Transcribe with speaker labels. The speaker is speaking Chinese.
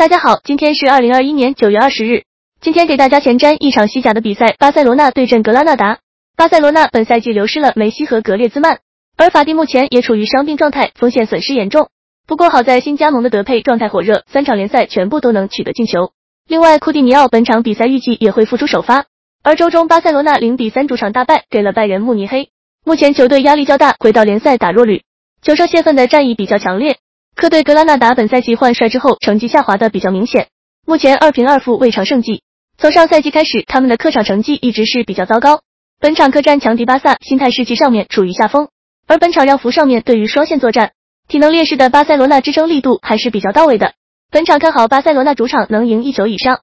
Speaker 1: 大家好，今天是二零二一年九月二十日。今天给大家前瞻一场西甲的比赛，巴塞罗那对阵格拉纳达。巴塞罗那本赛季流失了梅西和格列兹曼，而法蒂目前也处于伤病状态，锋线损失严重。不过好在新加盟的德佩状态火热，三场联赛全部都能取得进球。另外，库蒂尼奥本场比赛预计也会复出首发。而周中巴塞罗那零比三主场大败给了拜仁慕尼黑，目前球队压力较大，回到联赛打弱旅，球社泄愤的战意比较强烈。客队格拉纳达本赛季换帅之后，成绩下滑的比较明显，目前二平二负，未尝胜绩。从上赛季开始，他们的客场成绩一直是比较糟糕。本场客战强敌巴萨，心态士气上面处于下风，而本场让服上面对于双线作战，体能劣势的巴塞罗那支撑力度还是比较到位的。本场看好巴塞罗那主场能赢一球以上。